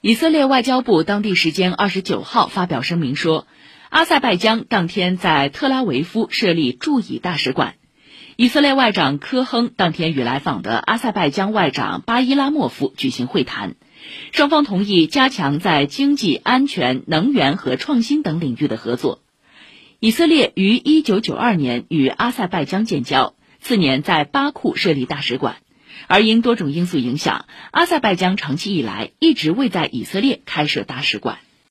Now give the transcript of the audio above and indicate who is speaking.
Speaker 1: 以色列外交部当地时间二十九号发表声明说，阿塞拜疆当天在特拉维夫设立驻以大使馆。以色列外长科亨当天与来访的阿塞拜疆外长巴伊拉莫夫举行会谈，双方同意加强在经济、安全、能源和创新等领域的合作。以色列于一九九二年与阿塞拜疆建交，次年在巴库设立大使馆。而因多种因素影响，阿塞拜疆长期以来一直未在以色列开设大使馆。